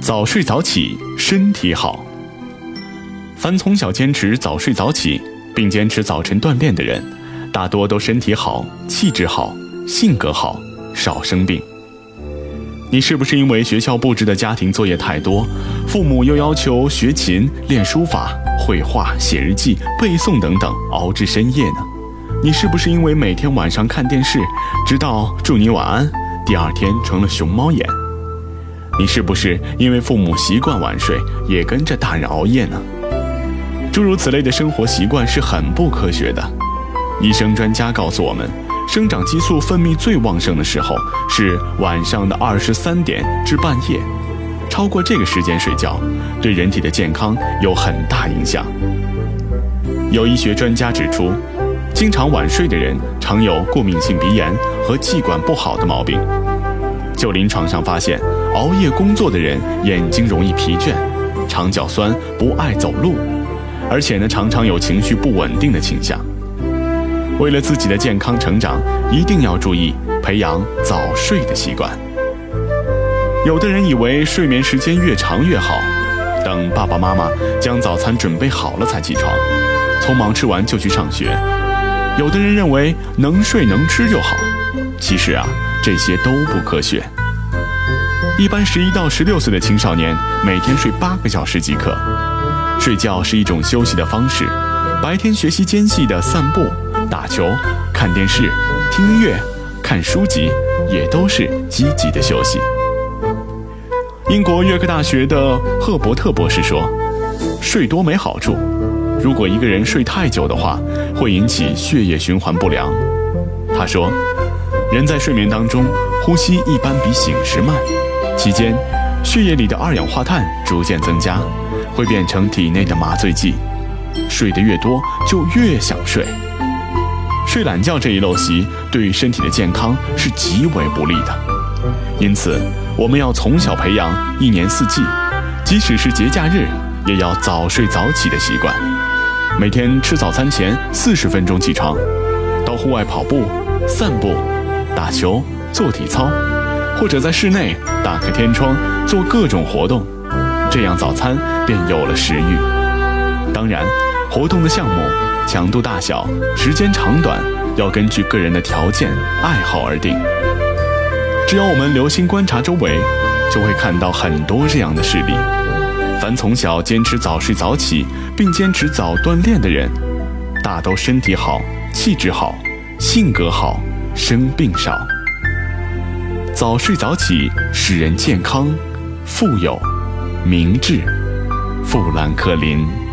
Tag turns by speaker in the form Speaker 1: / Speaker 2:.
Speaker 1: 早睡早起，身体好。凡从小坚持早睡早起，并坚持早晨锻炼的人，大多都身体好、气质好、性格好，少生病。你是不是因为学校布置的家庭作业太多，父母又要求学琴、练书法、绘画、写日记、背诵等等，熬至深夜呢？你是不是因为每天晚上看电视，直到祝你晚安，第二天成了熊猫眼？你是不是因为父母习惯晚睡，也跟着大人熬夜呢？诸如此类的生活习惯是很不科学的。医生专家告诉我们。生长激素分泌最旺盛的时候是晚上的二十三点至半夜，超过这个时间睡觉，对人体的健康有很大影响。有医学专家指出，经常晚睡的人常有过敏性鼻炎和气管不好的毛病。就临床上发现，熬夜工作的人眼睛容易疲倦，肠脚酸，不爱走路，而且呢，常常有情绪不稳定的倾向。为了自己的健康成长，一定要注意培养早睡的习惯。有的人以为睡眠时间越长越好，等爸爸妈妈将早餐准备好了才起床，匆忙吃完就去上学。有的人认为能睡能吃就好，其实啊，这些都不科学。一般十一到十六岁的青少年每天睡八个小时即可。睡觉是一种休息的方式，白天学习间隙的散步。打球、看电视、听音乐、看书籍，也都是积极的休息。英国约克大学的赫伯特博士说：“睡多没好处，如果一个人睡太久的话，会引起血液循环不良。”他说：“人在睡眠当中，呼吸一般比醒时慢，期间血液里的二氧化碳逐渐增加，会变成体内的麻醉剂。睡得越多，就越想睡。”睡懒觉这一陋习对于身体的健康是极为不利的，因此我们要从小培养一年四季，即使是节假日，也要早睡早起的习惯。每天吃早餐前四十分钟起床，到户外跑步、散步、打球、做体操，或者在室内打开天窗做各种活动，这样早餐便有了食欲。当然，活动的项目。强度大小、时间长短，要根据个人的条件、爱好而定。只要我们留心观察周围，就会看到很多这样的事例。凡从小坚持早睡早起，并坚持早锻炼的人，大都身体好、气质好、性格好、生病少。早睡早起使人健康、富有、明智。富兰克林。